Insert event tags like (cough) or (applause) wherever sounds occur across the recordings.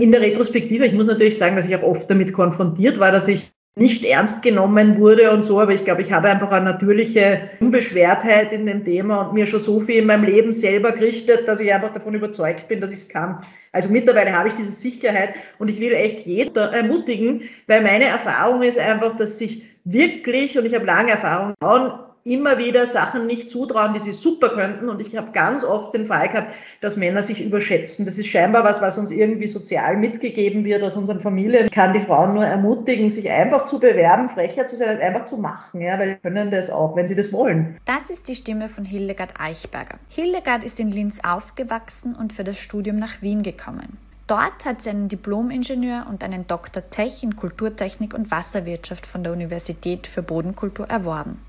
In der Retrospektive, ich muss natürlich sagen, dass ich auch oft damit konfrontiert war, dass ich nicht ernst genommen wurde und so, aber ich glaube, ich habe einfach eine natürliche Unbeschwertheit in dem Thema und mir schon so viel in meinem Leben selber gerichtet, dass ich einfach davon überzeugt bin, dass ich es kann. Also mittlerweile habe ich diese Sicherheit und ich will echt jeden ermutigen, weil meine Erfahrung ist einfach, dass sich wirklich, und ich habe lange Erfahrung, Frauen immer wieder Sachen nicht zutrauen, die sie super könnten. Und ich habe ganz oft den Fall gehabt, dass Männer sich überschätzen. Das ist scheinbar was, was uns irgendwie sozial mitgegeben wird aus unseren Familien. Ich kann die Frauen nur ermutigen, sich einfach zu bewerben, frecher zu sein, einfach zu machen, ja, weil sie können das auch, wenn sie das wollen. Das ist die Stimme von Hildegard Eichberger. Hildegard ist in Linz aufgewachsen und für das Studium nach Wien gekommen. Dort hat sie einen Diplom-Ingenieur und einen Dr. Tech in Kulturtechnik und Wasserwirtschaft von der Universität für Bodenkultur erworben.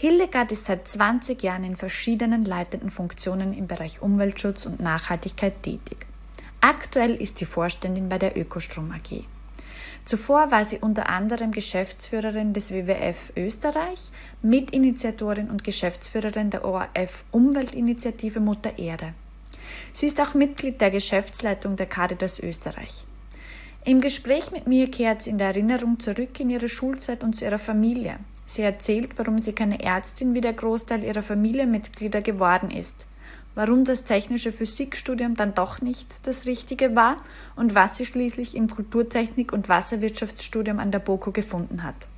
Hildegard ist seit 20 Jahren in verschiedenen leitenden Funktionen im Bereich Umweltschutz und Nachhaltigkeit tätig. Aktuell ist sie Vorständin bei der Ökostrom AG. Zuvor war sie unter anderem Geschäftsführerin des WWF Österreich, Mitinitiatorin und Geschäftsführerin der ORF Umweltinitiative Mutter Erde. Sie ist auch Mitglied der Geschäftsleitung der Caritas Österreich. Im Gespräch mit mir kehrt sie in der Erinnerung zurück in ihre Schulzeit und zu ihrer Familie. Sie erzählt, warum sie keine Ärztin wie der Großteil ihrer Familienmitglieder geworden ist, warum das technische Physikstudium dann doch nicht das Richtige war und was sie schließlich im Kulturtechnik- und Wasserwirtschaftsstudium an der BOKU gefunden hat.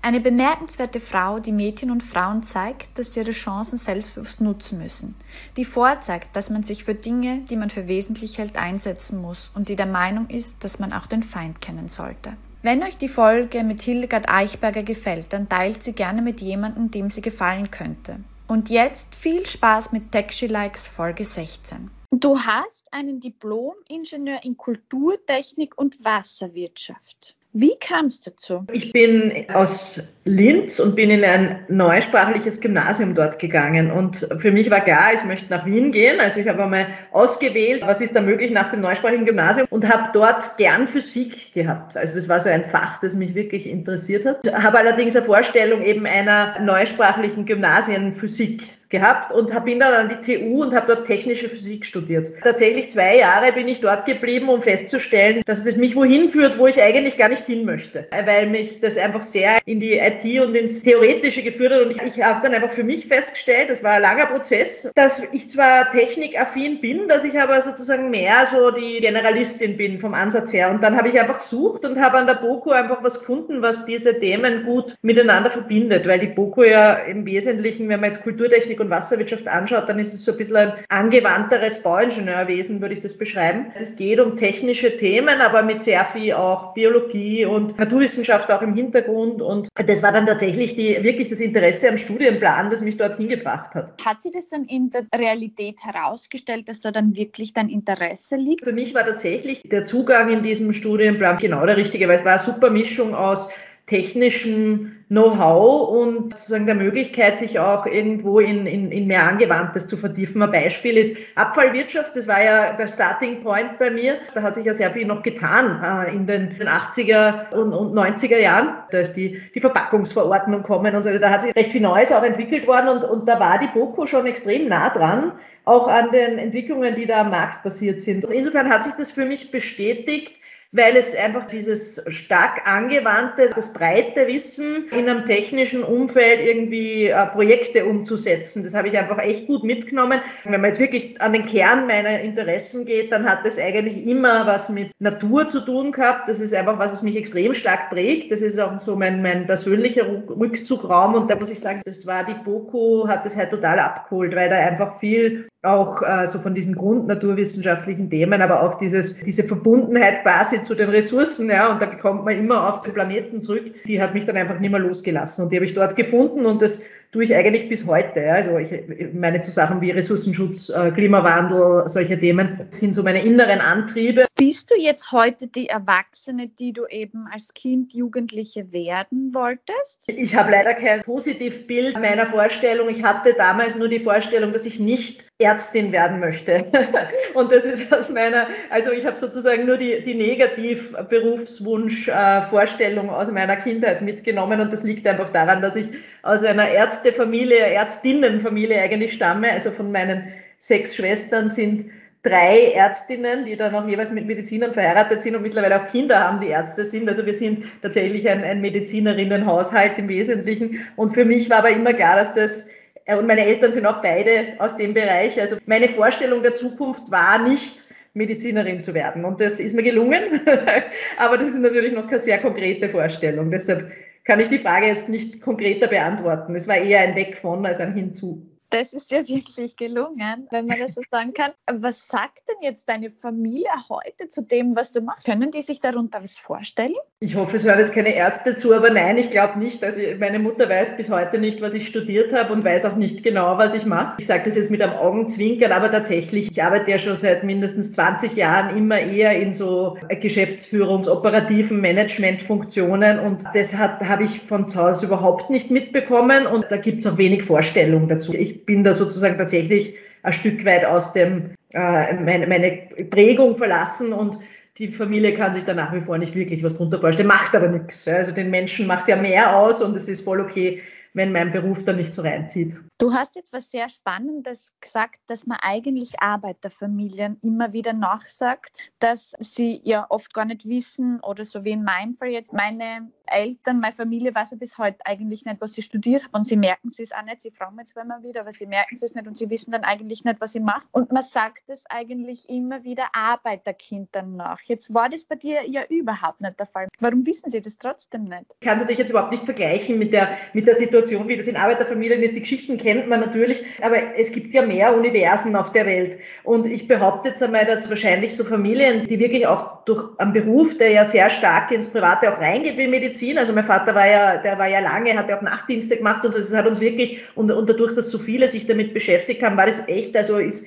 Eine bemerkenswerte Frau, die Mädchen und Frauen zeigt, dass sie ihre Chancen selbstbewusst nutzen müssen, die vorzeigt, dass man sich für Dinge, die man für wesentlich hält, einsetzen muss und die der Meinung ist, dass man auch den Feind kennen sollte. Wenn euch die Folge mit Hildegard Eichberger gefällt, dann teilt sie gerne mit jemandem, dem sie gefallen könnte. Und jetzt viel Spaß mit Techshy Likes Folge 16. Du hast einen Diplom-Ingenieur in Kulturtechnik und Wasserwirtschaft. Wie kam es dazu? Ich bin aus Linz und bin in ein neusprachliches Gymnasium dort gegangen. Und für mich war klar, ich möchte nach Wien gehen. Also ich habe einmal ausgewählt, was ist da möglich nach dem neusprachigen Gymnasium und habe dort gern Physik gehabt. Also das war so ein Fach, das mich wirklich interessiert hat. Habe allerdings eine Vorstellung eben einer neusprachlichen Gymnasienphysik gehabt und bin dann an die TU und habe dort technische Physik studiert. Tatsächlich zwei Jahre bin ich dort geblieben, um festzustellen, dass es mich wohin führt, wo ich eigentlich gar nicht hin möchte, weil mich das einfach sehr in die IT und ins Theoretische geführt hat und ich, ich habe dann einfach für mich festgestellt, das war ein langer Prozess, dass ich zwar technikaffin bin, dass ich aber sozusagen mehr so die Generalistin bin vom Ansatz her und dann habe ich einfach gesucht und habe an der BOKU einfach was gefunden, was diese Themen gut miteinander verbindet, weil die BOKU ja im Wesentlichen, wenn man jetzt Kulturtechnik und Wasserwirtschaft anschaut, dann ist es so ein bisschen ein angewandteres Bauingenieurwesen, würde ich das beschreiben. Es geht um technische Themen, aber mit sehr viel auch Biologie und Naturwissenschaft auch im Hintergrund. Und das war dann tatsächlich die, wirklich das Interesse am Studienplan, das mich dorthin gebracht hat. Hat sich das dann in der Realität herausgestellt, dass da dann wirklich dein Interesse liegt? Für mich war tatsächlich der Zugang in diesem Studienplan genau der richtige, weil es war eine super Mischung aus technischem Know-how und sozusagen der Möglichkeit, sich auch irgendwo in, in, in mehr Angewandtes zu vertiefen. Ein Beispiel ist Abfallwirtschaft. Das war ja der Starting Point bei mir. Da hat sich ja sehr viel noch getan äh, in den, den 80er und, und 90er Jahren. Da ist die, die Verpackungsverordnung kommen und so. Da hat sich recht viel Neues auch entwickelt worden und, und da war die BOKO schon extrem nah dran auch an den Entwicklungen, die da am Markt passiert sind. Und insofern hat sich das für mich bestätigt, weil es einfach dieses stark angewandte, das breite Wissen in einem technischen Umfeld irgendwie äh, Projekte umzusetzen. Das habe ich einfach echt gut mitgenommen. Wenn man jetzt wirklich an den Kern meiner Interessen geht, dann hat das eigentlich immer was mit Natur zu tun gehabt. Das ist einfach was, was mich extrem stark prägt. Das ist auch so mein, mein persönlicher Rückzugraum und da muss ich sagen, das war die BOKU, hat das halt total abgeholt, weil da einfach viel auch äh, so von diesen grundnaturwissenschaftlichen Themen, aber auch dieses, diese Verbundenheit quasi zu den Ressourcen, ja, und da kommt man immer auf den Planeten zurück, die hat mich dann einfach nicht mehr losgelassen und die habe ich dort gefunden und das tue ich eigentlich bis heute. Ja. Also ich meine zu Sachen wie Ressourcenschutz, äh, Klimawandel, solche Themen sind so meine inneren Antriebe. Bist du jetzt heute die Erwachsene, die du eben als Kind, Jugendliche werden wolltest? Ich habe leider kein Positivbild meiner Vorstellung. Ich hatte damals nur die Vorstellung, dass ich nicht Ärztin werden möchte. (laughs) Und das ist aus meiner, also ich habe sozusagen nur die, die Negativ-Berufswunsch-Vorstellung aus meiner Kindheit mitgenommen. Und das liegt einfach daran, dass ich aus einer Ärztefamilie, Ärztinnenfamilie eigentlich stamme. Also von meinen sechs Schwestern sind drei Ärztinnen, die dann auch jeweils mit Medizinern verheiratet sind und mittlerweile auch Kinder haben, die Ärzte sind. Also wir sind tatsächlich ein, ein Medizinerinnenhaushalt im Wesentlichen. Und für mich war aber immer klar, dass das und meine Eltern sind auch beide aus dem Bereich. Also meine Vorstellung der Zukunft war nicht, Medizinerin zu werden. Und das ist mir gelungen, (laughs) aber das ist natürlich noch keine sehr konkrete Vorstellung. Deshalb kann ich die Frage jetzt nicht konkreter beantworten. Es war eher ein Weg von als ein Hinzu. Das ist ja (laughs) wirklich gelungen, wenn man das so sagen kann. Was sagt denn jetzt deine Familie heute zu dem, was du machst? Können die sich darunter was vorstellen? Ich hoffe, es hören jetzt keine Ärzte zu, aber nein, ich glaube nicht. Also meine Mutter weiß bis heute nicht, was ich studiert habe und weiß auch nicht genau, was ich mache. Ich sage das jetzt mit einem Augenzwinkern, aber tatsächlich, ich arbeite ja schon seit mindestens 20 Jahren immer eher in so Geschäftsführungs-operativen Managementfunktionen und das habe ich von zu Hause überhaupt nicht mitbekommen und da gibt es auch wenig Vorstellung dazu. Ich bin da sozusagen tatsächlich ein Stück weit aus dem, äh, meine, meine Prägung verlassen und die Familie kann sich da nach wie vor nicht wirklich was drunter vorstellen, macht aber nichts. Also den Menschen macht ja mehr aus und es ist voll okay, wenn mein Beruf da nicht so reinzieht. Du hast jetzt was sehr Spannendes gesagt, dass man eigentlich Arbeiterfamilien immer wieder nachsagt, dass sie ja oft gar nicht wissen oder so wie in meinem Fall jetzt, meine Eltern, meine Familie weiß ja bis heute eigentlich nicht, was sie studiert haben und sie merken es auch nicht. Sie fragen mich zwar immer wieder, aber sie merken es nicht und sie wissen dann eigentlich nicht, was sie machen. Und man sagt es eigentlich immer wieder Arbeiterkind danach. Jetzt war das bei dir ja überhaupt nicht der Fall. Warum wissen sie das trotzdem nicht? Ich kann es natürlich jetzt überhaupt nicht vergleichen mit der, mit der Situation, wie das in Arbeiterfamilien ist. Die Geschichten kennt man natürlich, aber es gibt ja mehr Universen auf der Welt. Und ich behaupte jetzt einmal, dass wahrscheinlich so Familien, die wirklich auch durch einen Beruf, der ja sehr stark ins Private auch reingeht, wie Medizin, also mein Vater war ja, der war ja lange, hat ja auch Nachtdienste gemacht und so, das hat uns wirklich, und, und dadurch, dass so viele sich damit beschäftigt haben, war das echt, also ist,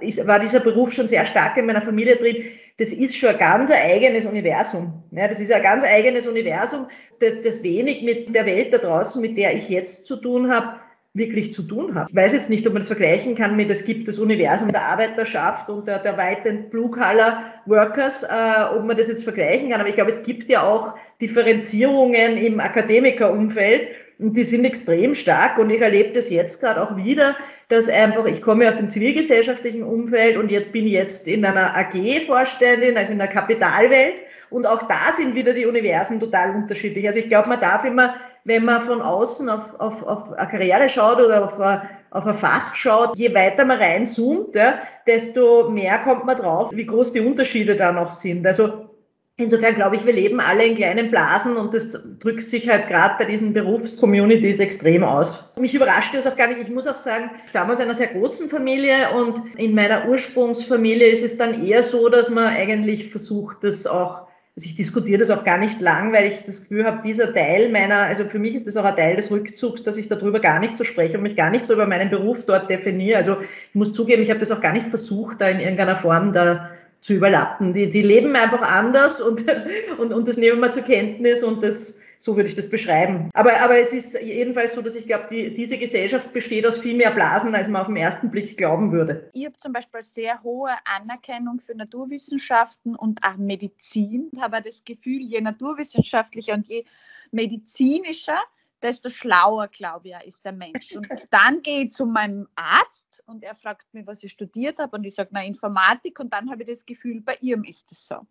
ist, war dieser Beruf schon sehr stark in meiner Familie drin. Das ist schon ein ganz eigenes Universum. Ja, das ist ein ganz eigenes Universum, das, das wenig mit der Welt da draußen, mit der ich jetzt zu tun habe, wirklich zu tun hat. Ich weiß jetzt nicht, ob man das vergleichen kann mit, es gibt das Universum der Arbeiterschaft und der, der weiten Blue-Collar-Workers, äh, ob man das jetzt vergleichen kann. Aber ich glaube, es gibt ja auch Differenzierungen im Akademikerumfeld und die sind extrem stark und ich erlebe das jetzt gerade auch wieder, dass einfach, ich komme aus dem zivilgesellschaftlichen Umfeld und jetzt bin jetzt in einer AG-Vorständin, also in der Kapitalwelt und auch da sind wieder die Universen total unterschiedlich. Also ich glaube, man darf immer wenn man von außen auf, auf, auf eine Karriere schaut oder auf ein, auf ein Fach schaut, je weiter man reinzoomt, ja, desto mehr kommt man drauf, wie groß die Unterschiede da noch sind. Also insofern glaube ich, wir leben alle in kleinen Blasen und das drückt sich halt gerade bei diesen Berufscommunities extrem aus. Mich überrascht das auch gar nicht. Ich muss auch sagen, ich stamme aus einer sehr großen Familie und in meiner Ursprungsfamilie ist es dann eher so, dass man eigentlich versucht, das auch also ich diskutiere das auch gar nicht lang, weil ich das Gefühl habe, dieser Teil meiner, also für mich ist das auch ein Teil des Rückzugs, dass ich darüber gar nicht so spreche und mich gar nicht so über meinen Beruf dort definiere. Also ich muss zugeben, ich habe das auch gar nicht versucht, da in irgendeiner Form da zu überlappen. Die, die leben einfach anders und, (laughs) und, und das nehmen wir zur Kenntnis und das, so würde ich das beschreiben. Aber, aber es ist jedenfalls so, dass ich glaube, die, diese Gesellschaft besteht aus viel mehr Blasen, als man auf den ersten Blick glauben würde. Ich habe zum Beispiel sehr hohe Anerkennung für Naturwissenschaften und auch Medizin. Ich habe das Gefühl, je naturwissenschaftlicher und je medizinischer, desto schlauer, glaube ich, ist der Mensch. Und (laughs) dann gehe ich zu meinem Arzt und er fragt mich, was ich studiert habe und ich sage, na, Informatik und dann habe ich das Gefühl, bei ihm ist es so.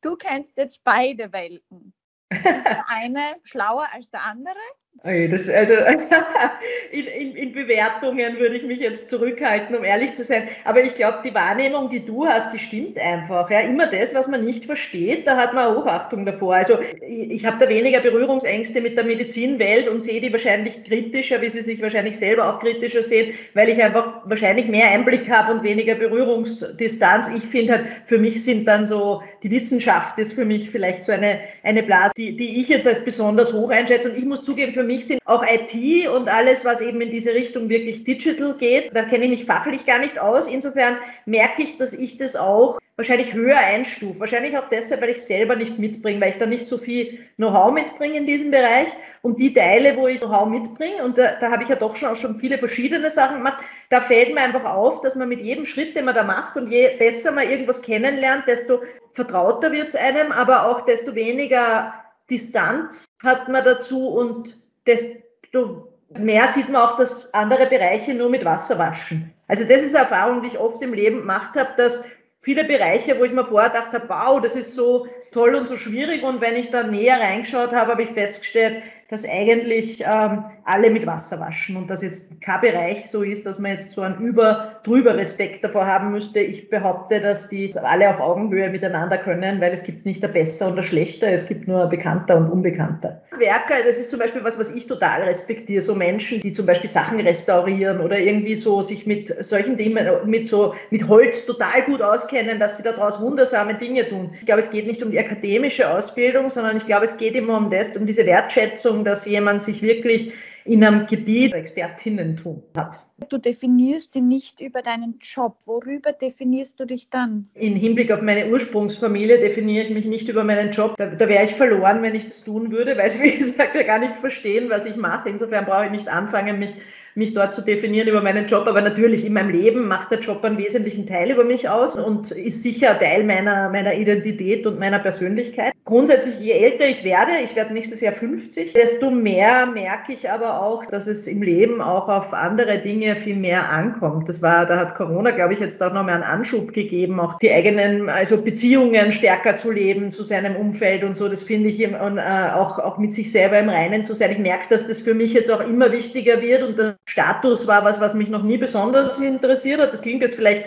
Du kennst jetzt beide Welten. Ist der eine schlauer als der andere? Das, also (laughs) in, in, in, Bewertungen würde ich mich jetzt zurückhalten, um ehrlich zu sein. Aber ich glaube, die Wahrnehmung, die du hast, die stimmt einfach. Ja, immer das, was man nicht versteht, da hat man Hochachtung davor. Also ich, ich habe da weniger Berührungsängste mit der Medizinwelt und sehe die wahrscheinlich kritischer, wie sie sich wahrscheinlich selber auch kritischer sehen, weil ich einfach wahrscheinlich mehr Einblick habe und weniger Berührungsdistanz. Ich finde halt, für mich sind dann so, die Wissenschaft ist für mich vielleicht so eine, eine Blase, die, die ich jetzt als besonders hoch einschätze. Und ich muss zugeben, für mich sind auch IT und alles, was eben in diese Richtung wirklich digital geht. Da kenne ich mich fachlich gar nicht aus. Insofern merke ich, dass ich das auch wahrscheinlich höher einstufe. Wahrscheinlich auch deshalb, weil ich selber nicht mitbringe, weil ich da nicht so viel Know-how mitbringe in diesem Bereich. Und die Teile, wo ich Know-how mitbringe, und da, da habe ich ja doch schon, auch schon viele verschiedene Sachen gemacht, da fällt mir einfach auf, dass man mit jedem Schritt, den man da macht und je besser man irgendwas kennenlernt, desto vertrauter wird es einem, aber auch desto weniger Distanz hat man dazu und desto mehr sieht man auch, dass andere Bereiche nur mit Wasser waschen. Also das ist eine Erfahrung, die ich oft im Leben gemacht habe, dass viele Bereiche, wo ich mir vorher gedacht habe, wow, das ist so toll und so schwierig. Und wenn ich da näher reingeschaut habe, habe ich festgestellt, dass eigentlich ähm, alle mit Wasser waschen und dass jetzt kein Bereich so ist, dass man jetzt so einen über drüber Respekt davor haben müsste. Ich behaupte, dass die alle auf Augenhöhe miteinander können, weil es gibt nicht der Besser und der Schlechter, es gibt nur Bekannter und Unbekannter. Werker, das ist zum Beispiel was, was ich total respektiere. So Menschen, die zum Beispiel Sachen restaurieren oder irgendwie so sich mit solchen Dingen, mit so mit Holz total gut auskennen, dass sie daraus wundersame Dinge tun. Ich glaube, es geht nicht um die akademische Ausbildung, sondern ich glaube, es geht immer um das, um diese Wertschätzung, dass jemand sich wirklich in einem Gebiet Expertinnentum hat. Du definierst dich nicht über deinen Job. Worüber definierst du dich dann? In Hinblick auf meine Ursprungsfamilie definiere ich mich nicht über meinen Job. Da, da wäre ich verloren, wenn ich das tun würde, weil sie, (laughs) wie gesagt, ja gar nicht verstehen, was ich mache. Insofern brauche ich nicht anfangen, mich mich dort zu definieren über meinen Job. Aber natürlich in meinem Leben macht der Job einen wesentlichen Teil über mich aus und ist sicher Teil meiner, meiner Identität und meiner Persönlichkeit. Grundsätzlich, je älter ich werde, ich werde nächstes Jahr 50, desto mehr merke ich aber auch, dass es im Leben auch auf andere Dinge viel mehr ankommt. Das war, da hat Corona, glaube ich, jetzt auch nochmal einen Anschub gegeben, auch die eigenen, also Beziehungen stärker zu leben zu seinem Umfeld und so. Das finde ich und, äh, auch, auch mit sich selber im Reinen zu sein. Ich merke, dass das für mich jetzt auch immer wichtiger wird und der Status war was, was mich noch nie besonders interessiert hat. Das klingt jetzt vielleicht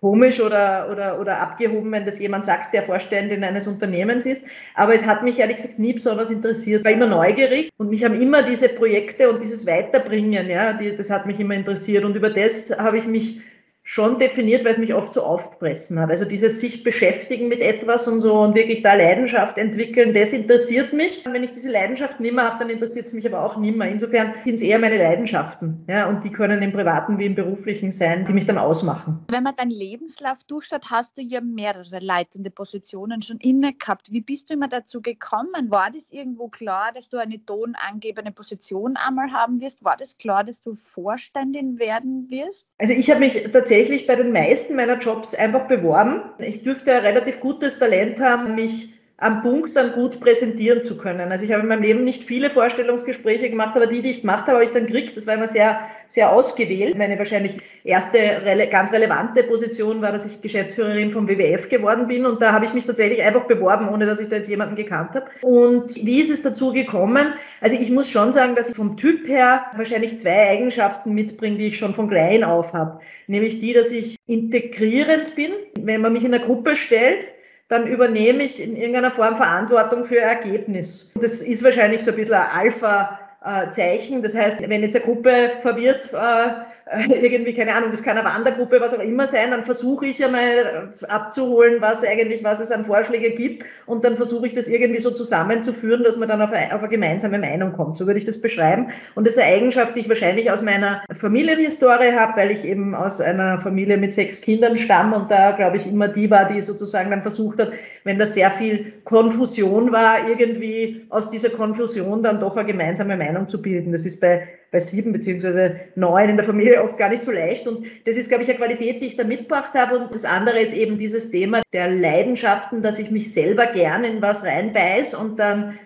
komisch oder, oder, oder abgehoben, wenn das jemand sagt, der Vorständin eines Unternehmens ist. Aber es hat mich ehrlich gesagt nie besonders interessiert. War immer neugierig und mich haben immer diese Projekte und dieses Weiterbringen, ja, die, das hat mich immer interessiert. Und über das habe ich mich schon definiert, weil es mich oft so aufpressen hat. Also dieses sich beschäftigen mit etwas und so und wirklich da Leidenschaft entwickeln, das interessiert mich. Wenn ich diese Leidenschaft nimmer habe, dann interessiert es mich aber auch nimmer. Insofern sind es eher meine Leidenschaften. Ja, und die können im Privaten wie im Beruflichen sein, die mich dann ausmachen. Wenn man deinen Lebenslauf durchschaut, hast du ja mehrere leitende Positionen schon inne gehabt. Wie bist du immer dazu gekommen? War das irgendwo klar, dass du eine tonangebende Position einmal haben wirst? War das klar, dass du Vorständin werden wirst? Also ich habe mich tatsächlich tatsächlich bei den meisten meiner Jobs einfach beworben. Ich dürfte ein relativ gutes Talent haben, mich am Punkt dann gut präsentieren zu können. Also ich habe in meinem Leben nicht viele Vorstellungsgespräche gemacht, aber die, die ich gemacht habe, habe ich dann gekriegt. Das war immer sehr, sehr ausgewählt. Meine wahrscheinlich erste ganz relevante Position war, dass ich Geschäftsführerin vom WWF geworden bin und da habe ich mich tatsächlich einfach beworben, ohne dass ich da jetzt jemanden gekannt habe. Und wie ist es dazu gekommen? Also ich muss schon sagen, dass ich vom Typ her wahrscheinlich zwei Eigenschaften mitbringe, die ich schon von klein auf habe. Nämlich die, dass ich integrierend bin. Wenn man mich in eine Gruppe stellt, dann übernehme ich in irgendeiner Form Verantwortung für Ergebnis. Das ist wahrscheinlich so ein bisschen ein Alpha-Zeichen. Das heißt, wenn jetzt eine Gruppe verwirrt äh, äh, (laughs) irgendwie, keine Ahnung, das kann eine Wandergruppe, was auch immer sein, dann versuche ich einmal abzuholen, was eigentlich, was es an Vorschläge gibt und dann versuche ich das irgendwie so zusammenzuführen, dass man dann auf eine, auf eine gemeinsame Meinung kommt. So würde ich das beschreiben. Und das ist eine Eigenschaft, die ich wahrscheinlich aus meiner Familienhistorie habe, weil ich eben aus einer Familie mit sechs Kindern stamme und da, glaube ich, immer die war, die sozusagen dann versucht hat, wenn da sehr viel Konfusion war, irgendwie aus dieser Konfusion dann doch eine gemeinsame Meinung zu bilden. Das ist bei bei sieben beziehungsweise neun in der Familie oft gar nicht so leicht. Und das ist, glaube ich, eine Qualität, die ich da mitgebracht habe. Und das andere ist eben dieses Thema der Leidenschaften, dass ich mich selber gern in was reinbeiß und dann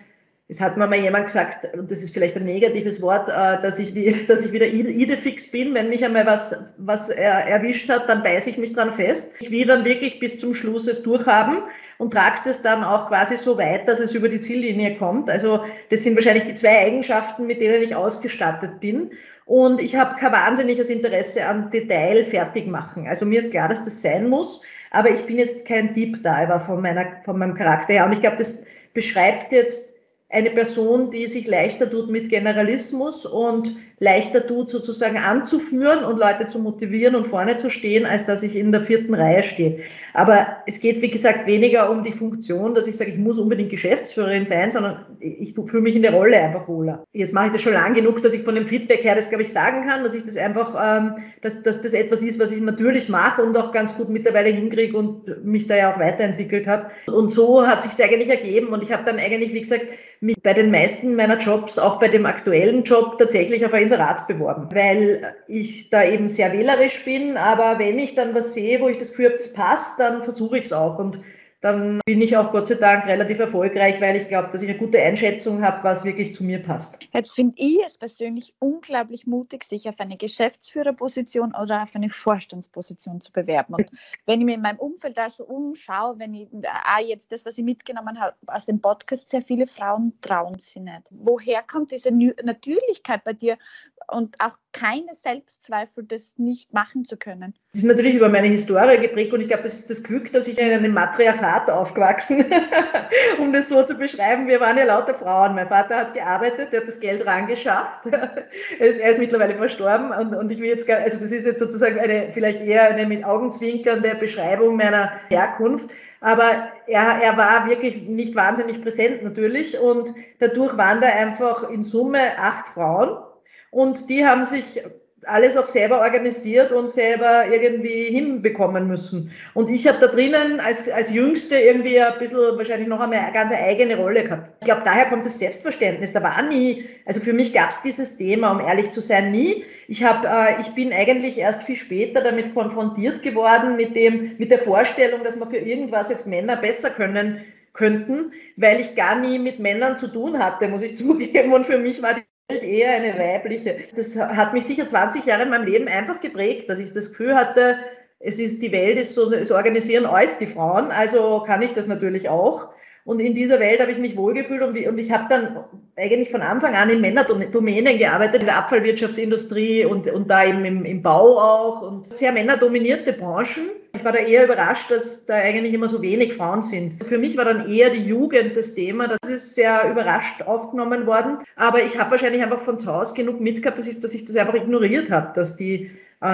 es hat mir mal jemand gesagt, und das ist vielleicht ein negatives Wort, äh, dass ich, wie, (laughs) dass ich wieder idefix bin. Wenn mich einmal was, was er erwischt hat, dann beiße ich mich dran fest. Ich will dann wirklich bis zum Schluss es durchhaben und trage das dann auch quasi so weit, dass es über die Ziellinie kommt. Also das sind wahrscheinlich die zwei Eigenschaften, mit denen ich ausgestattet bin. Und ich habe kein wahnsinniges Interesse an Detail fertig machen. Also mir ist klar, dass das sein muss, aber ich bin jetzt kein Deep Diver von, meiner, von meinem Charakter her. Und ich glaube, das beschreibt jetzt eine Person, die sich leichter tut mit Generalismus und leichter tut, sozusagen anzuführen und Leute zu motivieren und vorne zu stehen, als dass ich in der vierten Reihe stehe. Aber es geht, wie gesagt, weniger um die Funktion, dass ich sage, ich muss unbedingt Geschäftsführerin sein, sondern ich fühle mich in der Rolle einfach wohler. Jetzt mache ich das schon lang genug, dass ich von dem Feedback her das, glaube ich, sagen kann, dass ich das einfach, ähm, dass, dass das etwas ist, was ich natürlich mache und auch ganz gut mittlerweile hinkriege und mich da ja auch weiterentwickelt habe. Und so hat sich eigentlich ergeben und ich habe dann eigentlich, wie gesagt, mich bei den meisten meiner Jobs, auch bei dem aktuellen Job, tatsächlich auf ein Inserat beworben, weil ich da eben sehr wählerisch bin. Aber wenn ich dann was sehe, wo ich das Gefühl habe, das passt, dann versuche ich es auch. Und dann bin ich auch Gott sei Dank relativ erfolgreich, weil ich glaube, dass ich eine gute Einschätzung habe, was wirklich zu mir passt. Jetzt finde ich es persönlich unglaublich mutig, sich auf eine Geschäftsführerposition oder auf eine Vorstandsposition zu bewerben. Und wenn ich mir in meinem Umfeld da so umschaue, wenn ich ah, jetzt das, was ich mitgenommen habe aus dem Podcast, sehr viele Frauen trauen sich nicht. Woher kommt diese Natürlichkeit bei dir und auch keine Selbstzweifel, das nicht machen zu können? Das ist natürlich über meine Historie geprägt und ich glaube, das ist das Glück, dass ich in einem Matriarchat aufgewachsen, (laughs) um das so zu beschreiben. Wir waren ja lauter Frauen. Mein Vater hat gearbeitet, der hat das Geld rangeschafft. (laughs) er, ist, er ist mittlerweile verstorben und, und ich will jetzt gar, also das ist jetzt sozusagen eine, vielleicht eher eine mit Augenzwinkernde Beschreibung meiner Herkunft. Aber er, er war wirklich nicht wahnsinnig präsent natürlich und dadurch waren da einfach in Summe acht Frauen und die haben sich alles auch selber organisiert und selber irgendwie hinbekommen müssen. Und ich habe da drinnen als, als Jüngste irgendwie ein bisschen wahrscheinlich noch einmal eine ganz eigene Rolle gehabt. Ich glaube, daher kommt das Selbstverständnis. Da war nie, also für mich gab es dieses Thema, um ehrlich zu sein, nie. Ich, hab, äh, ich bin eigentlich erst viel später damit konfrontiert geworden, mit, dem, mit der Vorstellung, dass man für irgendwas jetzt Männer besser können könnten, weil ich gar nie mit Männern zu tun hatte, muss ich (laughs) zugeben. Und für mich war die eher eine weibliche. Das hat mich sicher 20 Jahre in meinem Leben einfach geprägt, dass ich das Gefühl hatte, es ist die Welt, ist so, es organisieren alles die Frauen, also kann ich das natürlich auch. Und in dieser Welt habe ich mich wohlgefühlt und, und ich habe dann eigentlich von Anfang an in Männerdomänen gearbeitet, in der Abfallwirtschaftsindustrie und, und da eben im, im Bau auch und sehr männerdominierte Branchen. Ich war da eher überrascht, dass da eigentlich immer so wenig Frauen sind. Für mich war dann eher die Jugend das Thema. Das ist sehr überrascht aufgenommen worden. Aber ich habe wahrscheinlich einfach von zu Hause genug mitgehabt, dass ich, dass ich das einfach ignoriert habe, dass die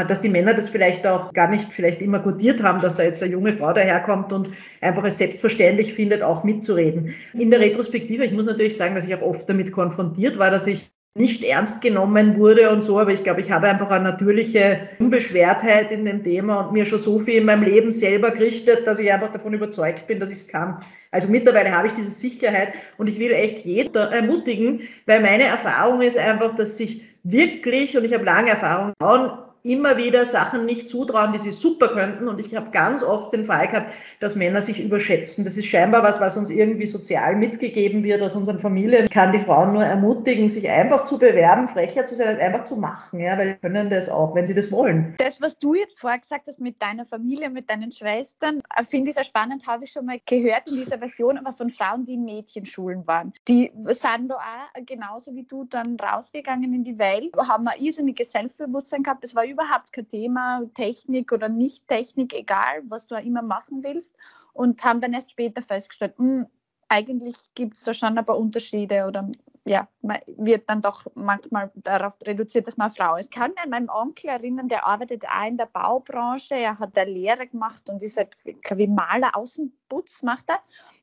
dass die Männer das vielleicht auch gar nicht vielleicht immer gutiert haben, dass da jetzt eine junge Frau daherkommt und einfach es selbstverständlich findet, auch mitzureden. In der Retrospektive, ich muss natürlich sagen, dass ich auch oft damit konfrontiert war, dass ich nicht ernst genommen wurde und so, aber ich glaube, ich habe einfach eine natürliche Unbeschwertheit in dem Thema und mir schon so viel in meinem Leben selber gerichtet, dass ich einfach davon überzeugt bin, dass ich es kann. Also mittlerweile habe ich diese Sicherheit und ich will echt jeden ermutigen, weil meine Erfahrung ist einfach, dass sich wirklich, und ich habe lange Erfahrung, Frauen immer wieder Sachen nicht zutrauen, die sie super könnten. Und ich habe ganz oft den Fall gehabt, dass Männer sich überschätzen. Das ist scheinbar was, was uns irgendwie sozial mitgegeben wird aus unseren Familien. Ich kann die Frauen nur ermutigen, sich einfach zu bewerben, frecher zu sein, einfach zu machen, ja, weil sie können das auch, wenn sie das wollen. Das, was du jetzt vorher gesagt hast mit deiner Familie, mit deinen Schwestern, äh, finde ich sehr spannend, habe ich schon mal gehört in dieser Version, aber von Frauen, die in Mädchenschulen waren. Die sind da auch genauso wie du dann rausgegangen in die Welt, haben ein irrsinniges Selbstbewusstsein gehabt. Das war überhaupt kein Thema, Technik oder nicht Technik, egal, was du immer machen willst. Und haben dann erst später festgestellt, mh, hm, eigentlich gibt es da schon ein paar Unterschiede oder ja, man wird dann doch manchmal darauf reduziert, dass man Frau ist. Ich kann mich an meinen Onkel erinnern, der arbeitet auch in der Baubranche. Er hat eine Lehre gemacht und ist halt, ich, Maler, Außenputz macht er.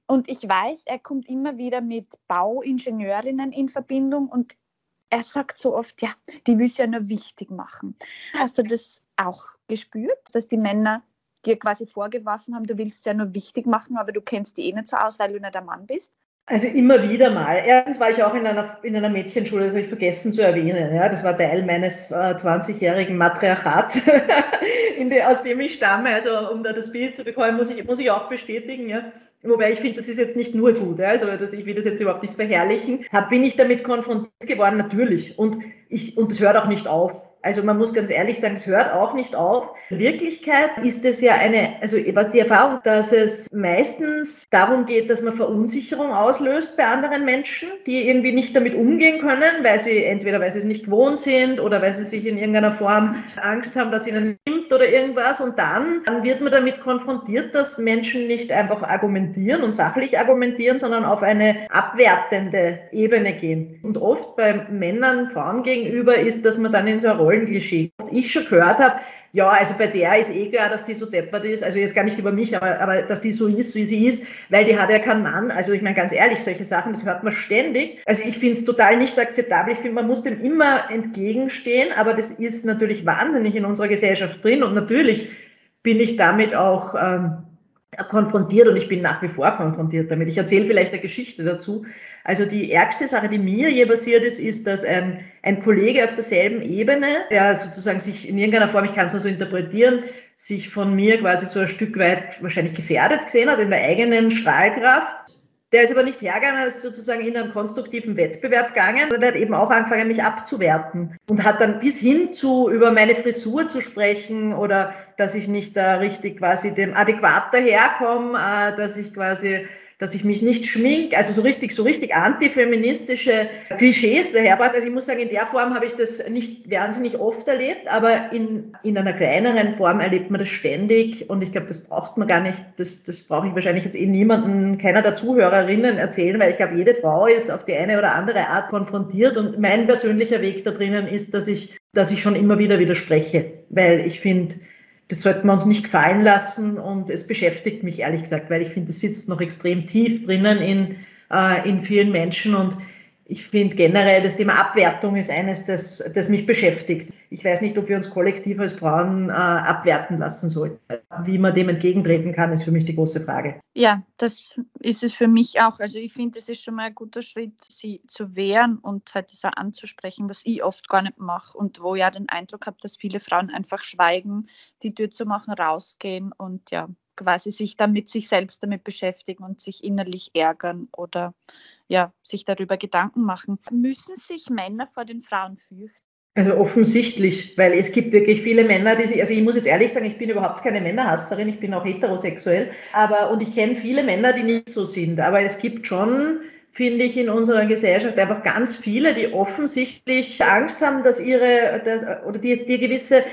Und ich weiß, er kommt immer wieder mit Bauingenieurinnen in Verbindung und er sagt so oft, ja, die will es ja nur wichtig machen. Hast du das auch gespürt, dass die Männer dir quasi vorgeworfen haben, du willst ja nur wichtig machen, aber du kennst die eh nicht so aus, weil du nicht der Mann bist? Also immer wieder mal. Erstens war ich auch in einer, in einer Mädchenschule, das habe ich vergessen zu erwähnen. Ja, das war Teil meines äh, 20-jährigen Matriarchats, (laughs) die, aus dem ich stamme. Also um da das Bild zu bekommen, muss ich, muss ich auch bestätigen. Ja. Wobei ich finde, das ist jetzt nicht nur gut. Also dass ich will das jetzt überhaupt nicht verherrlichen. Bin ich damit konfrontiert geworden? Natürlich. Und, ich, und das hört auch nicht auf. Also man muss ganz ehrlich sagen, es hört auch nicht auf. In Wirklichkeit ist es ja eine, also was die Erfahrung, dass es meistens darum geht, dass man Verunsicherung auslöst bei anderen Menschen, die irgendwie nicht damit umgehen können, weil sie entweder weil sie es nicht gewohnt sind oder weil sie sich in irgendeiner Form Angst haben, dass ihnen nimmt oder irgendwas. Und dann, dann wird man damit konfrontiert, dass Menschen nicht einfach argumentieren und sachlich argumentieren, sondern auf eine abwertende Ebene gehen. Und oft bei Männern, Frauen gegenüber ist, dass man dann in so eine Rolle Rollenklischee. Ich schon gehört habe, ja, also bei der ist eh klar, dass die so deppert ist, also jetzt gar nicht über mich, aber, aber dass die so ist, wie sie ist, weil die hat ja keinen Mann. Also ich meine ganz ehrlich, solche Sachen, das hört man ständig. Also ich finde es total nicht akzeptabel. Ich finde, man muss dem immer entgegenstehen, aber das ist natürlich wahnsinnig in unserer Gesellschaft drin und natürlich bin ich damit auch ähm, konfrontiert und ich bin nach wie vor konfrontiert damit. Ich erzähle vielleicht eine Geschichte dazu. Also die ärgste Sache, die mir je passiert ist, ist, dass ein, ein Kollege auf derselben Ebene, der sozusagen sich in irgendeiner Form, ich kann es nur so interpretieren, sich von mir quasi so ein Stück weit wahrscheinlich gefährdet gesehen hat in der eigenen Strahlkraft der ist aber nicht hergegangen, er ist sozusagen in einen konstruktiven Wettbewerb gegangen und hat eben auch angefangen, mich abzuwerten und hat dann bis hin zu über meine Frisur zu sprechen oder dass ich nicht da richtig quasi dem adäquat daherkomme, äh, dass ich quasi dass ich mich nicht schmink, also so richtig, so richtig antifeministische Klischees daherbracht. Also ich muss sagen, in der Form habe ich das nicht wahnsinnig oft erlebt, aber in, in einer kleineren Form erlebt man das ständig und ich glaube, das braucht man gar nicht, das, das brauche ich wahrscheinlich jetzt eh niemanden, keiner der Zuhörerinnen erzählen, weil ich glaube, jede Frau ist auf die eine oder andere Art konfrontiert und mein persönlicher Weg da drinnen ist, dass ich, dass ich schon immer wieder widerspreche, weil ich finde, das sollten wir uns nicht gefallen lassen und es beschäftigt mich ehrlich gesagt, weil ich finde, es sitzt noch extrem tief drinnen in, äh, in vielen Menschen und ich finde generell, das Thema Abwertung ist eines, das, das mich beschäftigt. Ich weiß nicht, ob wir uns kollektiv als Frauen äh, abwerten lassen sollten. Wie man dem entgegentreten kann, ist für mich die große Frage. Ja, das ist es für mich auch. Also ich finde, es ist schon mal ein guter Schritt, sie zu wehren und halt das auch anzusprechen, was ich oft gar nicht mache und wo ja den Eindruck habe, dass viele Frauen einfach schweigen, die Tür zu machen, rausgehen und ja, quasi sich damit sich selbst damit beschäftigen und sich innerlich ärgern oder ja, sich darüber Gedanken machen. Müssen sich Männer vor den Frauen fürchten? Also offensichtlich, weil es gibt wirklich viele Männer, die sich, also ich muss jetzt ehrlich sagen, ich bin überhaupt keine Männerhasserin, ich bin auch heterosexuell, aber und ich kenne viele Männer, die nicht so sind, aber es gibt schon, finde ich, in unserer Gesellschaft einfach ganz viele, die offensichtlich Angst haben, dass ihre, dass, oder die, die gewisse,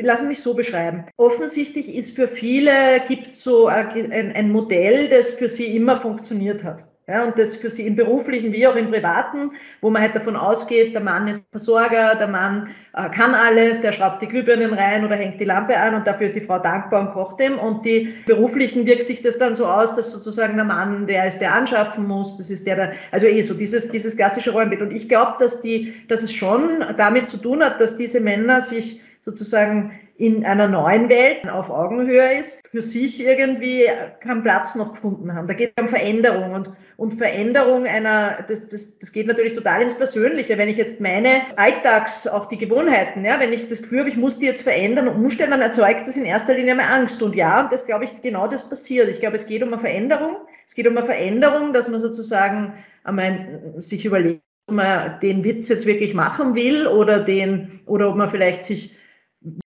lass mich so beschreiben, offensichtlich ist für viele, gibt so ein, ein Modell, das für sie immer funktioniert hat. Ja, und das für sie im beruflichen wie auch im privaten, wo man halt davon ausgeht, der Mann ist Versorger, der Mann äh, kann alles, der schraubt die Glühbirnen rein oder hängt die Lampe an und dafür ist die Frau dankbar und kocht ihm. Und die beruflichen wirkt sich das dann so aus, dass sozusagen der Mann der ist, der anschaffen muss, das ist der, der also eh so dieses, dieses klassische Rollenbild. Und ich glaube, dass die, dass es schon damit zu tun hat, dass diese Männer sich sozusagen in einer neuen Welt auf Augenhöhe ist, für sich irgendwie keinen Platz noch gefunden haben. Da geht es um Veränderung und, und Veränderung einer, das, das, das geht natürlich total ins Persönliche. Wenn ich jetzt meine Alltags, auch die Gewohnheiten, ja, wenn ich das Gefühl habe, ich muss die jetzt verändern und umstellen, dann erzeugt das in erster Linie mehr Angst. Und ja, das glaube ich, genau das passiert. Ich glaube, es geht um eine Veränderung. Es geht um eine Veränderung, dass man sozusagen einmal sich überlegt, ob man den Witz jetzt wirklich machen will oder den, oder ob man vielleicht sich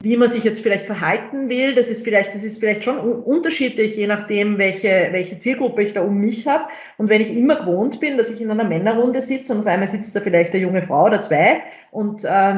wie man sich jetzt vielleicht verhalten will, das ist vielleicht, das ist vielleicht schon unterschiedlich, je nachdem, welche, welche Zielgruppe ich da um mich habe. Und wenn ich immer gewohnt bin, dass ich in einer Männerrunde sitze und auf einmal sitzt da vielleicht eine junge Frau oder zwei und, äh,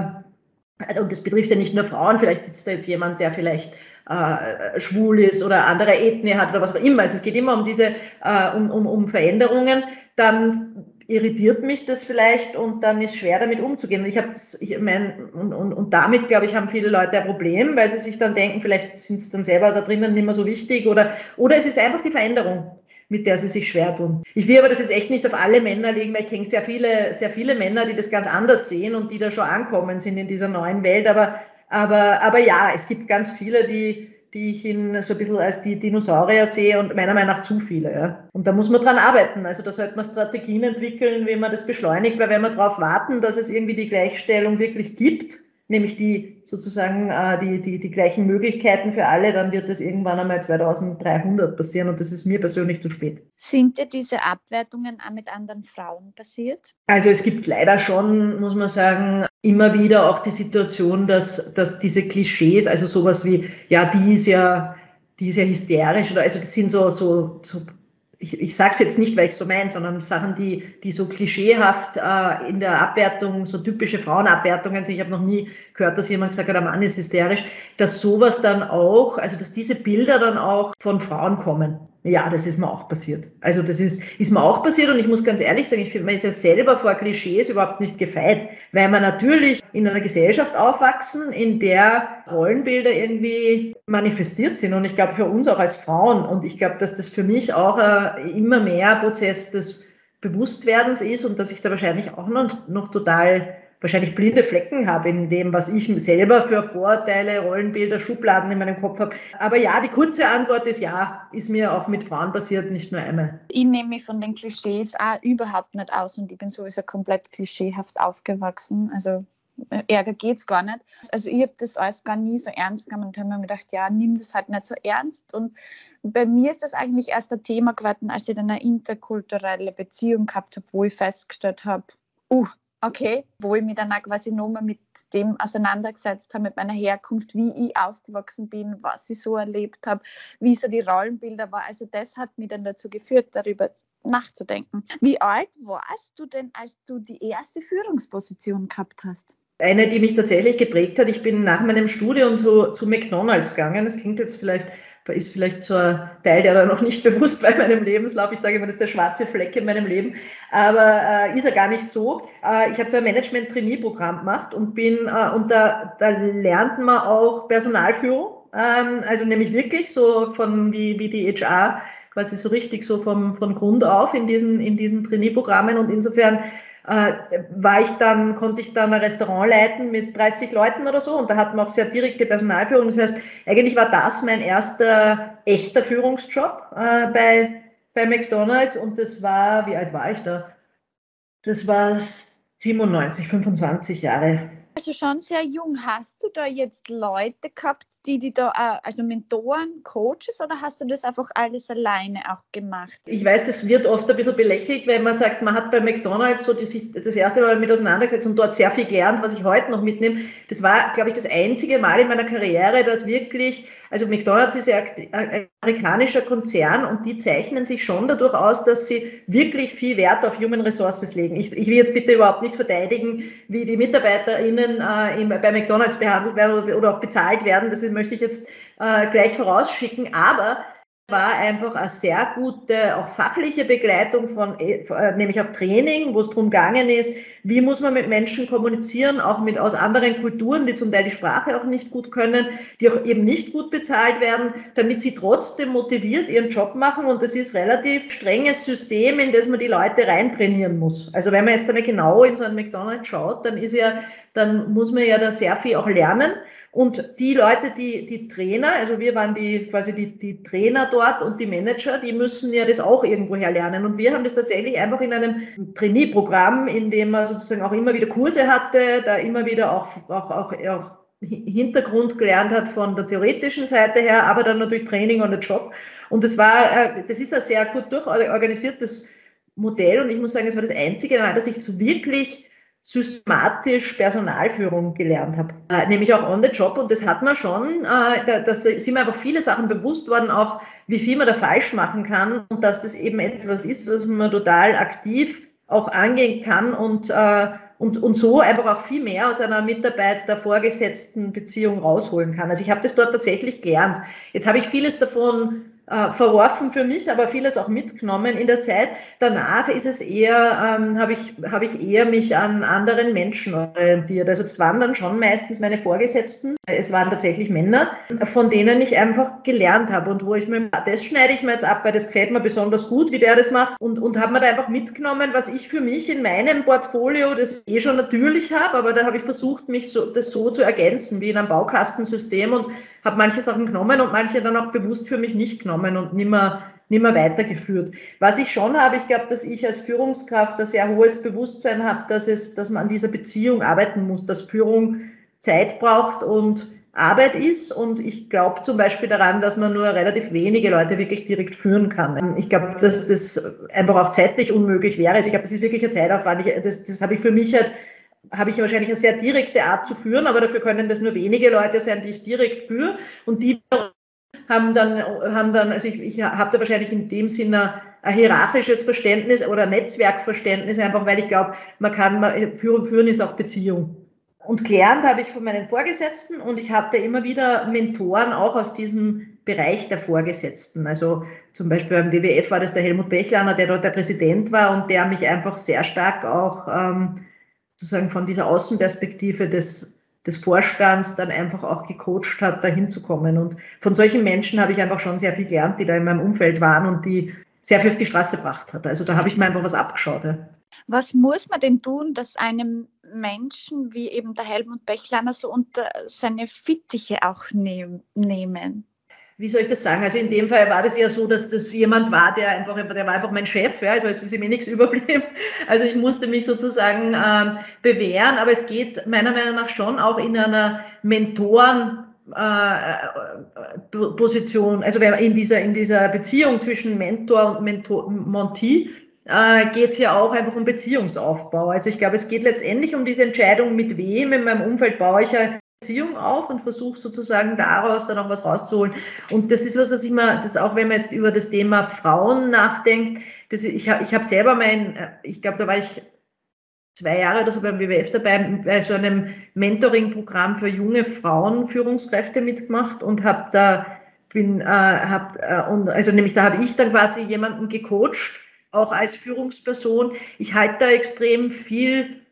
und das betrifft ja nicht nur Frauen, vielleicht sitzt da jetzt jemand, der vielleicht äh, schwul ist oder andere Ethnie hat oder was auch immer. Also es geht immer um diese, äh, um, um, um Veränderungen. Dann irritiert mich das vielleicht und dann ist schwer damit umzugehen. Und ich habe ich mein, und, und, und damit, glaube ich, haben viele Leute ein Problem, weil sie sich dann denken, vielleicht sind es dann selber da drinnen nicht mehr so wichtig oder, oder es ist einfach die Veränderung mit der sie sich schwer tun. Ich will aber das jetzt echt nicht auf alle Männer legen, weil ich kenne sehr viele, sehr viele Männer, die das ganz anders sehen und die da schon ankommen sind in dieser neuen Welt. Aber, aber, aber ja, es gibt ganz viele, die, die ich in so ein bisschen als die Dinosaurier sehe und meiner Meinung nach zu viele. Ja. Und da muss man dran arbeiten. Also da sollte man Strategien entwickeln, wie man das beschleunigt, weil wenn wir darauf warten, dass es irgendwie die Gleichstellung wirklich gibt, nämlich die sozusagen äh, die, die, die gleichen Möglichkeiten für alle, dann wird das irgendwann einmal 2300 passieren und das ist mir persönlich zu spät. Sind dir diese Abwertungen auch mit anderen Frauen passiert? Also es gibt leider schon, muss man sagen, immer wieder auch die Situation, dass, dass diese Klischees, also sowas wie, ja, die ist ja, die ist ja hysterisch oder also das sind so, so, so ich, ich sage es jetzt nicht, weil ich so meine, sondern Sachen, die, die so klischeehaft äh, in der Abwertung, so typische Frauenabwertungen, also ich habe noch nie gehört, dass jemand gesagt hat, der Mann ist hysterisch, dass sowas dann auch, also dass diese Bilder dann auch von Frauen kommen. Ja, das ist mir auch passiert. Also das ist, ist mir auch passiert und ich muss ganz ehrlich sagen, ich finde, man ist ja selber vor Klischees überhaupt nicht gefeit, weil man natürlich in einer Gesellschaft aufwachsen, in der Rollenbilder irgendwie manifestiert sind und ich glaube für uns auch als Frauen und ich glaube, dass das für mich auch ein immer mehr Prozess des Bewusstwerdens ist und dass ich da wahrscheinlich auch noch, noch total wahrscheinlich blinde Flecken habe in dem, was ich selber für Vorteile, Rollenbilder, Schubladen in meinem Kopf habe. Aber ja, die kurze Antwort ist ja, ist mir auch mit Frauen passiert, nicht nur einmal. Ich nehme mich von den Klischees auch überhaupt nicht aus und ich bin sowieso komplett klischeehaft aufgewachsen. Also äh, Ärger geht es gar nicht. Also ich habe das alles gar nie so ernst genommen und habe mir gedacht, ja, nimm das halt nicht so ernst. Und bei mir ist das eigentlich erst ein Thema geworden, als ich dann eine interkulturelle Beziehung gehabt habe, wo ich festgestellt habe, uh, Okay, wo ich mich dann auch quasi nochmal mit dem auseinandergesetzt habe, mit meiner Herkunft, wie ich aufgewachsen bin, was ich so erlebt habe, wie so die Rollenbilder waren. Also das hat mich dann dazu geführt, darüber nachzudenken. Wie alt warst du denn, als du die erste Führungsposition gehabt hast? Eine, die mich tatsächlich geprägt hat. Ich bin nach meinem Studium zu, zu McDonald's gegangen. Das klingt jetzt vielleicht ist vielleicht so ein Teil, der da noch nicht (laughs) bewusst in meinem Lebenslauf. Ich sage immer, das ist der schwarze Fleck in meinem Leben. Aber äh, ist er gar nicht so. Äh, ich habe so ein Management-Trainee-Programm gemacht und bin, äh, und da, da lernt man auch Personalführung. Ähm, also nämlich wirklich so von wie, wie die HR quasi so richtig so vom, von Grund auf in diesen, in diesen Trainee-Programmen. Und insofern äh, war ich dann, konnte ich dann ein Restaurant leiten mit 30 Leuten oder so und da hatten wir auch sehr direkte Personalführung. Das heißt, eigentlich war das mein erster echter Führungsjob äh, bei, bei McDonalds und das war, wie alt war ich da? Das war 97, 25 Jahre. Also schon sehr jung. Hast du da jetzt Leute gehabt, die die da, äh, also Mentoren, Coaches oder hast du das einfach alles alleine auch gemacht? Ich weiß, das wird oft ein bisschen belächelt, wenn man sagt, man hat bei McDonalds so die, das erste Mal mit auseinandergesetzt und dort sehr viel gelernt, was ich heute noch mitnehme. Das war, glaube ich, das einzige Mal in meiner Karriere, dass wirklich also McDonald's ist ein amerikanischer Konzern und die zeichnen sich schon dadurch aus, dass sie wirklich viel Wert auf Human Resources legen. Ich, ich will jetzt bitte überhaupt nicht verteidigen, wie die MitarbeiterInnen äh, bei McDonald's behandelt werden oder, oder auch bezahlt werden. Das möchte ich jetzt äh, gleich vorausschicken. Aber war einfach eine sehr gute, auch fachliche Begleitung von, äh, nämlich auch Training, wo es darum gegangen ist, wie muss man mit Menschen kommunizieren, auch mit aus anderen Kulturen, die zum Teil die Sprache auch nicht gut können, die auch eben nicht gut bezahlt werden, damit sie trotzdem motiviert ihren Job machen. Und das ist relativ strenges System, in das man die Leute reintrainieren muss. Also wenn man jetzt einmal genau in so einen McDonald's schaut, dann ist ja, dann muss man ja da sehr viel auch lernen. Und die Leute, die, die Trainer, also wir waren die, quasi die, die Trainer dort und die Manager, die müssen ja das auch irgendwoher lernen. Und wir haben das tatsächlich einfach in einem Trainee-Programm, in dem man sozusagen auch immer wieder Kurse hatte, da immer wieder auch, auch, auch, auch Hintergrund gelernt hat von der theoretischen Seite her, aber dann natürlich Training on the Job. Und das war, äh, das ist ein sehr gut durchorganisiertes Modell und ich muss sagen, es war das einzige Mal, dass ich so wirklich systematisch Personalführung gelernt habe, äh, nämlich auch on the job und das hat man schon, äh, da, da sind mir aber viele Sachen bewusst worden, auch wie viel man da falsch machen kann und dass das eben etwas ist, was man total aktiv auch angehen kann und, äh, und, und so einfach auch viel mehr aus einer Mitarbeiter-Vorgesetzten Beziehung rausholen kann. Also ich habe das dort tatsächlich gelernt. Jetzt habe ich vieles davon äh, verworfen für mich, aber vieles auch mitgenommen in der Zeit. Danach ist es eher, ähm, habe ich, habe ich eher mich an anderen Menschen orientiert. Also das waren dann schon meistens meine Vorgesetzten. Es waren tatsächlich Männer, von denen ich einfach gelernt habe und wo ich mir, das schneide ich mir jetzt ab, weil das gefällt mir besonders gut, wie der das macht und, und habe mir da einfach mitgenommen, was ich für mich in meinem Portfolio, das ich eh schon natürlich habe, aber da habe ich versucht, mich so, das so zu ergänzen, wie in einem Baukastensystem und habe manche Sachen genommen und manche dann auch bewusst für mich nicht genommen und nimmer, nimmer weitergeführt. Was ich schon habe, ich glaube, dass ich als Führungskraft ein sehr hohes Bewusstsein habe, dass es, dass man an dieser Beziehung arbeiten muss, dass Führung Zeit braucht und Arbeit ist. Und ich glaube zum Beispiel daran, dass man nur relativ wenige Leute wirklich direkt führen kann. Ich glaube, dass das einfach auch zeitlich unmöglich wäre. Also ich glaube, das ist wirklich eine Zeitaufwand. Ich, das, das habe ich für mich halt habe ich wahrscheinlich eine sehr direkte Art zu führen, aber dafür können das nur wenige Leute sein, die ich direkt führe. Und die haben dann, haben dann also ich, ich habe da wahrscheinlich in dem Sinne ein hierarchisches Verständnis oder Netzwerkverständnis, einfach weil ich glaube, man kann, Führung führen ist auch Beziehung. Und gelernt habe ich von meinen Vorgesetzten und ich hatte immer wieder Mentoren auch aus diesem Bereich der Vorgesetzten. Also zum Beispiel beim WWF war das der Helmut Bechlaner, der dort der Präsident war und der mich einfach sehr stark auch ähm, sozusagen von dieser Außenperspektive des, des Vorstands dann einfach auch gecoacht hat, dahin zu kommen. Und von solchen Menschen habe ich einfach schon sehr viel gelernt, die da in meinem Umfeld waren und die sehr viel auf die Straße gebracht hat. Also da habe ich mir einfach was abgeschaut. Ja. Was muss man denn tun, dass einem Menschen wie eben der Helmut Bechlaner so unter seine Fittiche auch nehm, nehmen? Wie soll ich das sagen? Also in dem Fall war das ja so, dass das jemand war, der einfach, der war einfach mein Chef, ja, also es ist mir nichts (laughs) überblieben. Also ich musste mich sozusagen ähm, bewähren, aber es geht meiner Meinung nach schon auch in einer Mentoren äh, Position, also in dieser, in dieser Beziehung zwischen Mentor und Mentor, Monty, äh, geht es ja auch einfach um Beziehungsaufbau. Also ich glaube, es geht letztendlich um diese Entscheidung, mit wem in meinem Umfeld baue ich eine Beziehung auf und versuche sozusagen daraus dann auch was rauszuholen. Und das ist was, was ich mal, das auch wenn man jetzt über das Thema Frauen nachdenkt, das, ich habe ich hab selber mein, äh, ich glaube, da war ich zwei Jahre oder so beim WWF dabei, bei so einem Mentoring-Programm für junge Frauen Führungskräfte mitgemacht und habe da bin äh, hab, äh, und also nämlich da habe ich dann quasi jemanden gecoacht auch als Führungsperson. Ich halte da extrem viel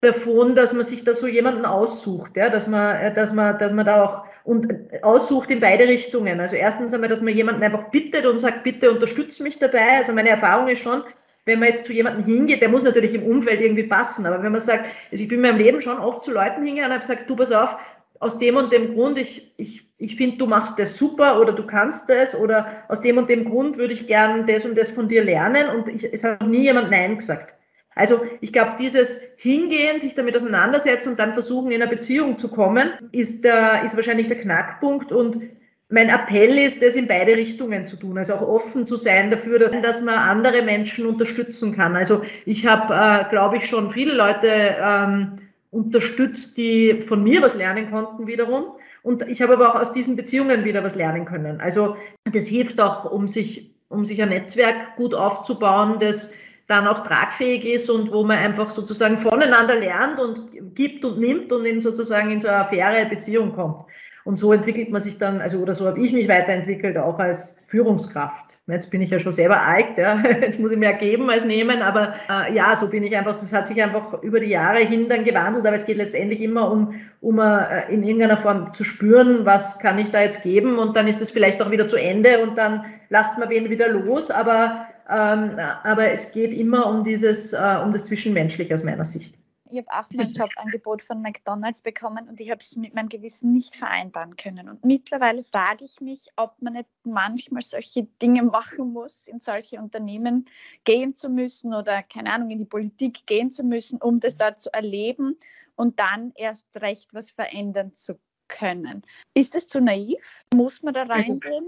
davon, dass man sich da so jemanden aussucht, ja, dass man, äh, dass man, dass man da auch und aussucht in beide Richtungen. Also erstens einmal, dass man jemanden einfach bittet und sagt, bitte unterstütze mich dabei. Also meine Erfahrung ist schon, wenn man jetzt zu jemandem hingeht, der muss natürlich im Umfeld irgendwie passen, aber wenn man sagt, also ich bin in meinem Leben schon oft zu Leuten hingegangen und habe gesagt, du pass auf, aus dem und dem Grund, ich, ich, ich finde, du machst das super oder du kannst das oder aus dem und dem Grund würde ich gern das und das von dir lernen und ich, es hat nie jemand Nein gesagt. Also ich glaube, dieses Hingehen, sich damit auseinandersetzen und dann versuchen, in eine Beziehung zu kommen, ist, der, ist wahrscheinlich der Knackpunkt und mein Appell ist, das in beide Richtungen zu tun, also auch offen zu sein dafür, dass, dass man andere Menschen unterstützen kann. Also ich habe, äh, glaube ich, schon viele Leute ähm, unterstützt, die von mir was lernen konnten wiederum. Und ich habe aber auch aus diesen Beziehungen wieder was lernen können. Also das hilft auch, um sich, um sich ein Netzwerk gut aufzubauen, das dann auch tragfähig ist und wo man einfach sozusagen voneinander lernt und gibt und nimmt und in sozusagen in so eine faire Beziehung kommt. Und so entwickelt man sich dann, also oder so habe ich mich weiterentwickelt, auch als Führungskraft. Jetzt bin ich ja schon selber alt, ja. (laughs) jetzt muss ich mehr geben als nehmen, aber äh, ja, so bin ich einfach, das hat sich einfach über die Jahre hin dann gewandelt, aber es geht letztendlich immer um, um äh, in irgendeiner Form zu spüren, was kann ich da jetzt geben und dann ist es vielleicht auch wieder zu Ende und dann lasst man wen wieder los, aber, aber es geht immer um dieses, äh, um das Zwischenmenschliche aus meiner Sicht. Ich habe auch mein Jobangebot von McDonald's bekommen und ich habe es mit meinem Gewissen nicht vereinbaren können. Und mittlerweile frage ich mich, ob man nicht manchmal solche Dinge machen muss, in solche Unternehmen gehen zu müssen oder keine Ahnung, in die Politik gehen zu müssen, um das dort zu erleben und dann erst recht was verändern zu können. Ist das zu naiv? Muss man da also reingehen?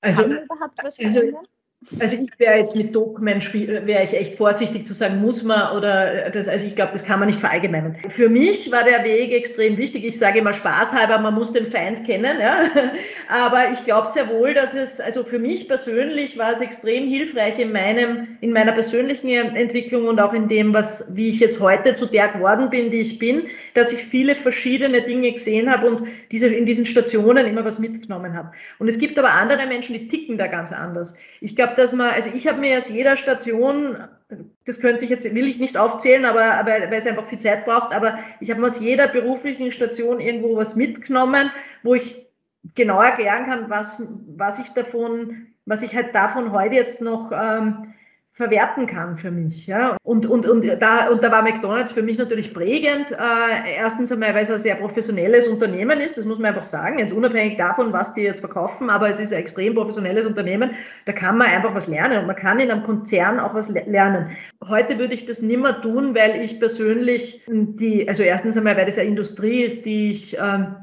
Also, Kann man überhaupt was also verändern? Also, also ich wäre jetzt mit Doc-Mensch, wäre ich echt vorsichtig zu sagen, muss man oder das, also ich glaube, das kann man nicht verallgemeinern. Für mich war der Weg extrem wichtig. Ich sage immer spaßhalber, man muss den Feind kennen, ja. (laughs) Aber ich glaube sehr wohl, dass es, also für mich persönlich war es extrem hilfreich in meinem, in meiner persönlichen Entwicklung und auch in dem, was, wie ich jetzt heute zu der geworden bin, die ich bin, dass ich viele verschiedene Dinge gesehen habe und diese, in diesen Stationen immer was mitgenommen habe. Und es gibt aber andere Menschen, die ticken da ganz anders. Ich glaube, dass man, also ich habe mir aus jeder Station, das könnte ich jetzt, will ich nicht aufzählen, aber, aber weil es einfach viel Zeit braucht, aber ich habe mir aus jeder beruflichen Station irgendwo was mitgenommen, wo ich genau erklären kann, was, was ich davon, was ich halt davon heute jetzt noch ähm, verwerten kann für mich. Ja? Und, und, und, da, und da war McDonald's für mich natürlich prägend. Äh, erstens einmal, weil es ein sehr professionelles Unternehmen ist, das muss man einfach sagen, jetzt unabhängig davon, was die jetzt verkaufen, aber es ist ein extrem professionelles Unternehmen, da kann man einfach was lernen und man kann in einem Konzern auch was lernen. Heute würde ich das nimmer tun, weil ich persönlich die, also erstens einmal, weil das eine Industrie ist, die ich ähm,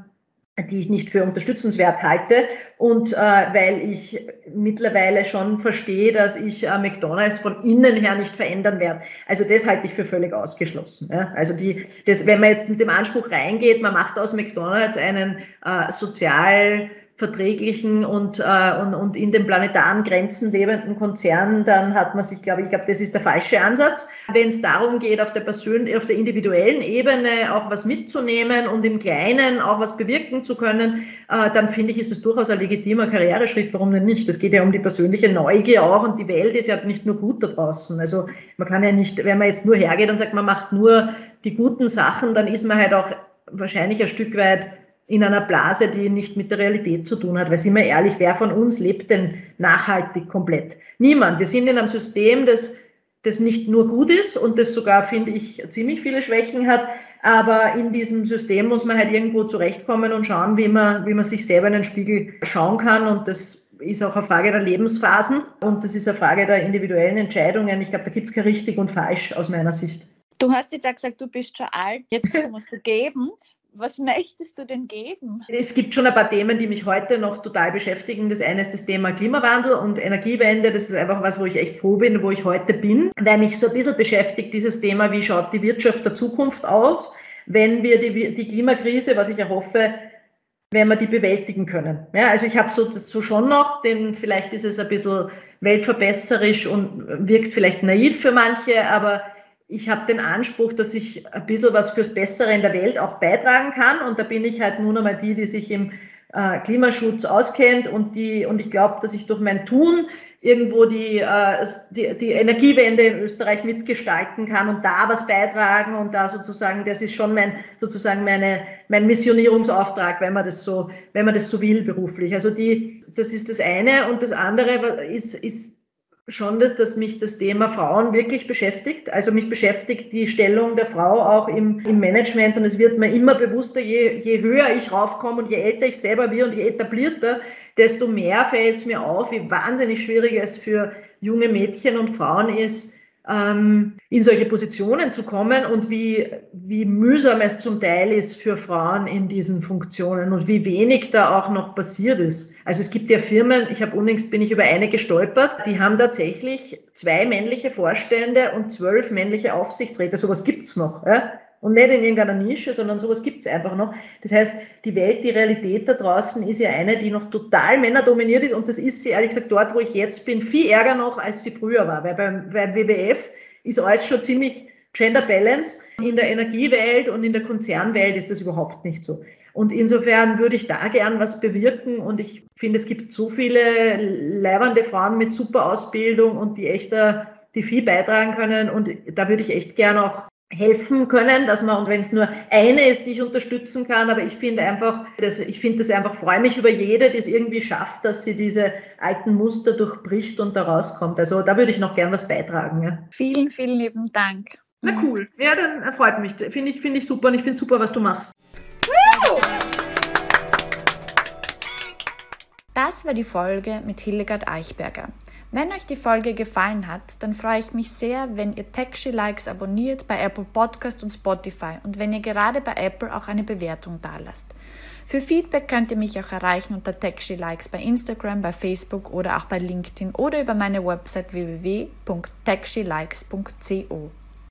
die ich nicht für unterstützenswert halte und äh, weil ich mittlerweile schon verstehe, dass ich äh, McDonald's von innen her nicht verändern werde. Also das halte ich für völlig ausgeschlossen. Ja? Also die, das, wenn man jetzt mit dem Anspruch reingeht, man macht aus McDonald's einen äh, sozial verträglichen und, äh, und, und in den planetaren Grenzen lebenden Konzernen, dann hat man sich, glaube ich, glaube, das ist der falsche Ansatz. Wenn es darum geht, auf der persönlichen, auf der individuellen Ebene auch was mitzunehmen und im Kleinen auch was bewirken zu können, äh, dann finde ich, ist es durchaus ein legitimer Karriereschritt. Warum denn nicht? Es geht ja um die persönliche Neugier auch und die Welt ist ja nicht nur gut da draußen. Also man kann ja nicht, wenn man jetzt nur hergeht und sagt, man macht nur die guten Sachen, dann ist man halt auch wahrscheinlich ein Stück weit in einer Blase, die nicht mit der Realität zu tun hat. Weil sind wir ehrlich, wer von uns lebt denn nachhaltig komplett? Niemand. Wir sind in einem System, das, das nicht nur gut ist und das sogar, finde ich, ziemlich viele Schwächen hat. Aber in diesem System muss man halt irgendwo zurechtkommen und schauen, wie man, wie man sich selber in den Spiegel schauen kann. Und das ist auch eine Frage der Lebensphasen und das ist eine Frage der individuellen Entscheidungen. Ich glaube, da gibt es kein richtig und falsch aus meiner Sicht. Du hast jetzt auch gesagt, du bist schon alt, jetzt musst du (laughs) geben was möchtest du denn geben? Es gibt schon ein paar Themen, die mich heute noch total beschäftigen. Das eine ist das Thema Klimawandel und Energiewende. Das ist einfach was, wo ich echt froh bin, wo ich heute bin, weil mich so ein bisschen beschäftigt dieses Thema, wie schaut die Wirtschaft der Zukunft aus, wenn wir die, die Klimakrise, was ich erhoffe, wenn wir die bewältigen können. Ja, also ich habe so, so schon noch, denn vielleicht ist es ein bisschen weltverbesserisch und wirkt vielleicht naiv für manche, aber ich habe den Anspruch, dass ich ein bisschen was fürs Bessere in der Welt auch beitragen kann. Und da bin ich halt nun einmal die, die sich im äh, Klimaschutz auskennt und die, und ich glaube, dass ich durch mein Tun irgendwo die, äh, die, die Energiewende in Österreich mitgestalten kann und da was beitragen und da sozusagen, das ist schon mein, sozusagen meine, mein Missionierungsauftrag, wenn man das so, wenn man das so will beruflich. Also die, das ist das eine und das andere ist, ist schon, dass, dass mich das Thema Frauen wirklich beschäftigt. Also mich beschäftigt die Stellung der Frau auch im, im Management und es wird mir immer bewusster, je, je höher ich raufkomme und je älter ich selber bin und je etablierter, desto mehr fällt es mir auf, wie wahnsinnig schwierig es für junge Mädchen und Frauen ist, ähm, in solche Positionen zu kommen und wie, wie mühsam es zum Teil ist für Frauen in diesen Funktionen und wie wenig da auch noch passiert ist. Also es gibt ja Firmen, ich habe unlängst bin ich über eine gestolpert, die haben tatsächlich zwei männliche Vorstände und zwölf männliche Aufsichtsräte. Sowas gibt's noch. Ja? Und nicht in irgendeiner Nische, sondern sowas gibt's einfach noch. Das heißt, die Welt, die Realität da draußen ist ja eine, die noch total männerdominiert ist. Und das ist sie, ehrlich gesagt, dort, wo ich jetzt bin, viel ärger noch, als sie früher war. Weil beim, beim WWF ist alles schon ziemlich Gender Balance. In der Energiewelt und in der Konzernwelt ist das überhaupt nicht so. Und insofern würde ich da gern was bewirken. Und ich finde, es gibt so viele leibernde Frauen mit super Ausbildung und die echt die viel beitragen können. Und da würde ich echt gern auch helfen können, dass man, und wenn es nur eine ist, die ich unterstützen kann, aber ich finde einfach, dass, ich finde das einfach, freue mich über jede, die es irgendwie schafft, dass sie diese alten Muster durchbricht und da rauskommt. Also da würde ich noch gern was beitragen. Ja. Vielen, vielen lieben Dank. Na cool. Ja, dann freut mich. Finde ich, finde ich super und ich finde super, was du machst. Das war die Folge mit Hildegard Eichberger. Wenn euch die Folge gefallen hat, dann freue ich mich sehr, wenn ihr Taxi Likes abonniert bei Apple Podcast und Spotify und wenn ihr gerade bei Apple auch eine Bewertung dalasst. Für Feedback könnt ihr mich auch erreichen unter Taxi Likes bei Instagram, bei Facebook oder auch bei LinkedIn oder über meine Website www.taxilikes.co.